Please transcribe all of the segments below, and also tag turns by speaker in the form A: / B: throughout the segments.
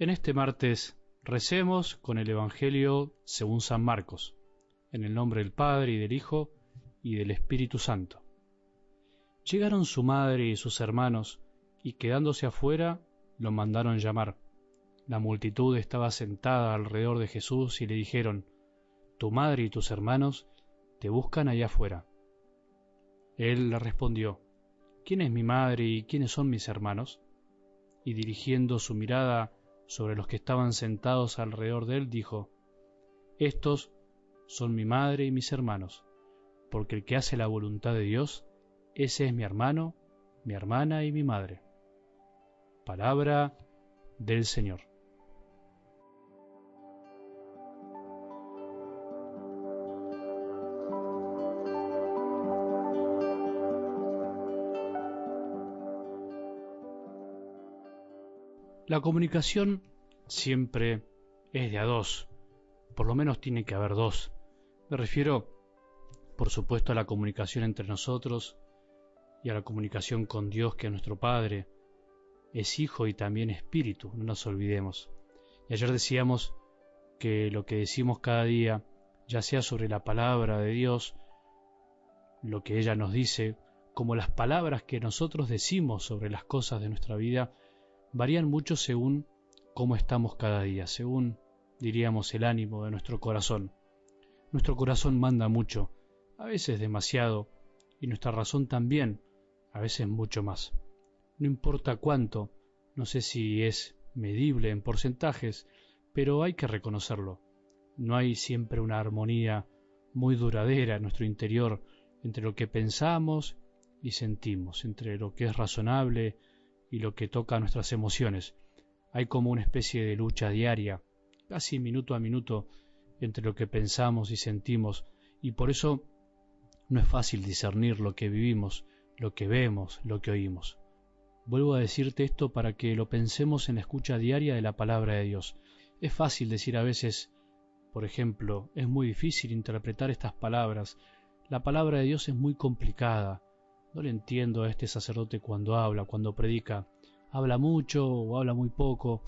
A: En este martes recemos con el Evangelio según San Marcos, en el nombre del Padre y del Hijo y del Espíritu Santo. Llegaron su madre y sus hermanos, y quedándose afuera, lo mandaron llamar. La multitud estaba sentada alrededor de Jesús y le dijeron, Tu madre y tus hermanos te buscan allá afuera. Él le respondió, ¿Quién es mi madre y quiénes son mis hermanos? Y dirigiendo su mirada sobre los que estaban sentados alrededor de él, dijo, Estos son mi madre y mis hermanos, porque el que hace la voluntad de Dios, ese es mi hermano, mi hermana y mi madre. Palabra del Señor. La comunicación siempre es de a dos, por lo menos tiene que haber dos. Me refiero, por supuesto, a la comunicación entre nosotros y a la comunicación con Dios, que es nuestro Padre, es Hijo y también Espíritu, no nos olvidemos. Y ayer decíamos que lo que decimos cada día, ya sea sobre la palabra de Dios, lo que ella nos dice, como las palabras que nosotros decimos sobre las cosas de nuestra vida, varían mucho según cómo estamos cada día, según, diríamos, el ánimo de nuestro corazón. Nuestro corazón manda mucho, a veces demasiado, y nuestra razón también, a veces mucho más. No importa cuánto, no sé si es medible en porcentajes, pero hay que reconocerlo. No hay siempre una armonía muy duradera en nuestro interior entre lo que pensamos y sentimos, entre lo que es razonable y lo que toca a nuestras emociones. Hay como una especie de lucha diaria, casi minuto a minuto, entre lo que pensamos y sentimos, y por eso no es fácil discernir lo que vivimos, lo que vemos, lo que oímos. Vuelvo a decirte esto para que lo pensemos en la escucha diaria de la palabra de Dios. Es fácil decir a veces, por ejemplo, es muy difícil interpretar estas palabras. La palabra de Dios es muy complicada. No le entiendo a este sacerdote cuando habla, cuando predica. Habla mucho o habla muy poco.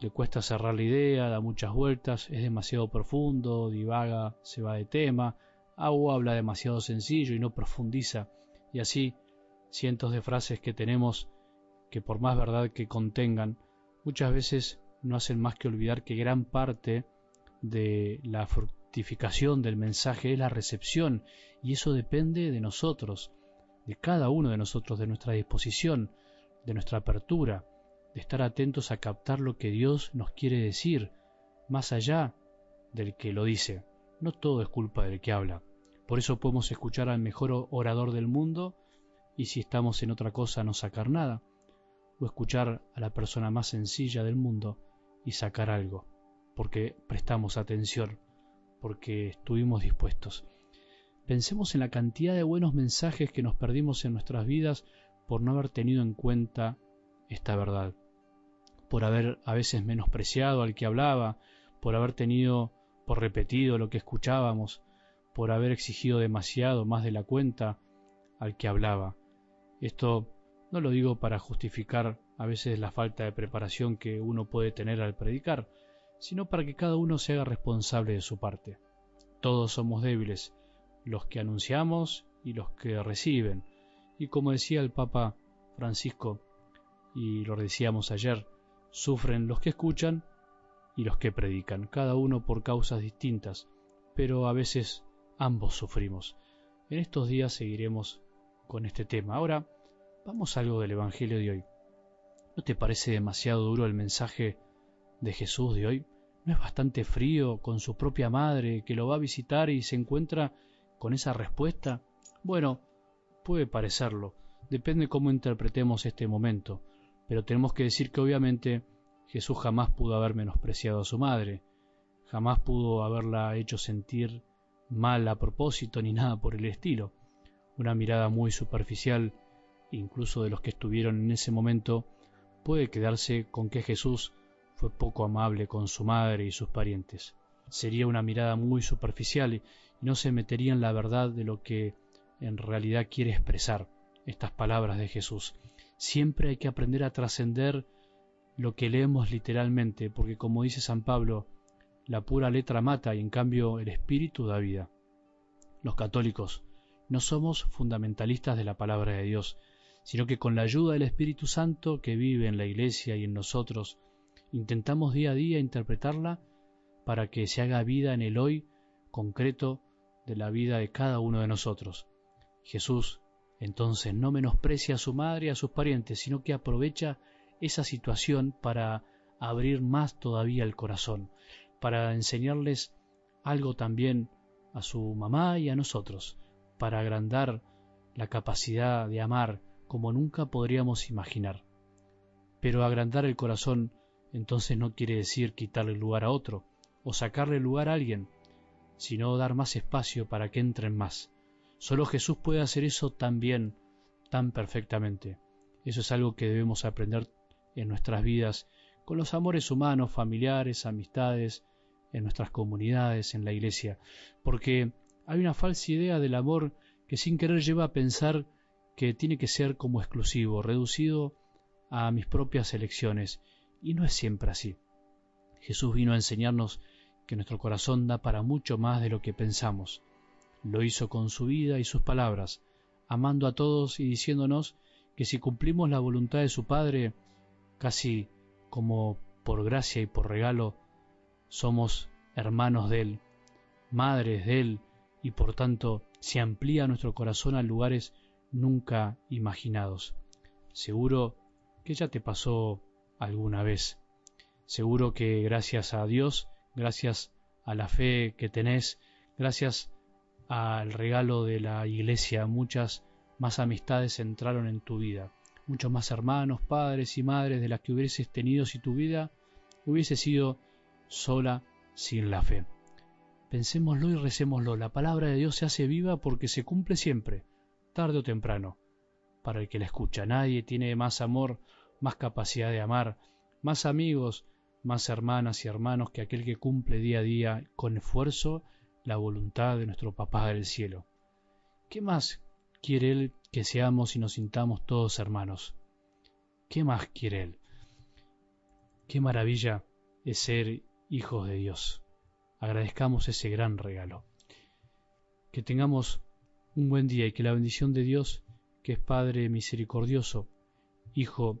A: Le cuesta cerrar la idea, da muchas vueltas, es demasiado profundo, divaga, se va de tema, o habla demasiado sencillo y no profundiza. Y así, cientos de frases que tenemos que por más verdad que contengan, muchas veces no hacen más que olvidar que gran parte de la fructificación del mensaje es la recepción, y eso depende de nosotros de cada uno de nosotros, de nuestra disposición, de nuestra apertura, de estar atentos a captar lo que Dios nos quiere decir, más allá del que lo dice. No todo es culpa del que habla. Por eso podemos escuchar al mejor orador del mundo y si estamos en otra cosa no sacar nada, o escuchar a la persona más sencilla del mundo y sacar algo, porque prestamos atención, porque estuvimos dispuestos. Pensemos en la cantidad de buenos mensajes que nos perdimos en nuestras vidas por no haber tenido en cuenta esta verdad, por haber a veces menospreciado al que hablaba, por haber tenido por repetido lo que escuchábamos, por haber exigido demasiado más de la cuenta al que hablaba. Esto no lo digo para justificar a veces la falta de preparación que uno puede tener al predicar, sino para que cada uno se haga responsable de su parte. Todos somos débiles, los que anunciamos y los que reciben. Y como decía el Papa Francisco, y lo decíamos ayer, sufren los que escuchan y los que predican, cada uno por causas distintas, pero a veces ambos sufrimos. En estos días seguiremos con este tema. Ahora vamos a algo del Evangelio de hoy. ¿No te parece demasiado duro el mensaje de Jesús de hoy? ¿No es bastante frío con su propia madre que lo va a visitar y se encuentra con esa respuesta? Bueno, puede parecerlo, depende cómo interpretemos este momento, pero tenemos que decir que obviamente Jesús jamás pudo haber menospreciado a su madre, jamás pudo haberla hecho sentir mal a propósito ni nada por el estilo. Una mirada muy superficial, incluso de los que estuvieron en ese momento, puede quedarse con que Jesús fue poco amable con su madre y sus parientes. Sería una mirada muy superficial no se metería en la verdad de lo que en realidad quiere expresar estas palabras de Jesús. Siempre hay que aprender a trascender lo que leemos literalmente, porque como dice San Pablo, la pura letra mata y en cambio el espíritu da vida. Los católicos no somos fundamentalistas de la palabra de Dios, sino que con la ayuda del Espíritu Santo que vive en la Iglesia y en nosotros, intentamos día a día interpretarla para que se haga vida en el hoy concreto de la vida de cada uno de nosotros. Jesús entonces no menosprecia a su madre y a sus parientes, sino que aprovecha esa situación para abrir más todavía el corazón, para enseñarles algo también a su mamá y a nosotros, para agrandar la capacidad de amar como nunca podríamos imaginar. Pero agrandar el corazón entonces no quiere decir quitarle lugar a otro o sacarle lugar a alguien, sino dar más espacio para que entren más. Solo Jesús puede hacer eso tan bien, tan perfectamente. Eso es algo que debemos aprender en nuestras vidas, con los amores humanos, familiares, amistades, en nuestras comunidades, en la iglesia, porque hay una falsa idea del amor que sin querer lleva a pensar que tiene que ser como exclusivo, reducido a mis propias elecciones, y no es siempre así. Jesús vino a enseñarnos que nuestro corazón da para mucho más de lo que pensamos. Lo hizo con su vida y sus palabras, amando a todos y diciéndonos que si cumplimos la voluntad de su Padre, casi como por gracia y por regalo, somos hermanos de Él, madres de Él, y por tanto se amplía nuestro corazón a lugares nunca imaginados. Seguro que ya te pasó alguna vez. Seguro que gracias a Dios, gracias a la fe que tenés, gracias al regalo de la iglesia, muchas más amistades entraron en tu vida, muchos más hermanos, padres y madres de las que hubieses tenido si tu vida hubiese sido sola sin la fe. Pensémoslo y recémoslo. La palabra de Dios se hace viva porque se cumple siempre tarde o temprano, para el que la escucha. Nadie tiene más amor, más capacidad de amar, más amigos, más hermanas y hermanos que aquel que cumple día a día con esfuerzo la voluntad de nuestro Papá del cielo. ¿Qué más quiere Él que seamos y nos sintamos todos hermanos? ¿Qué más quiere Él? Qué maravilla es ser hijos de Dios. Agradezcamos ese gran regalo. Que tengamos un buen día y que la bendición de Dios, que es Padre misericordioso, Hijo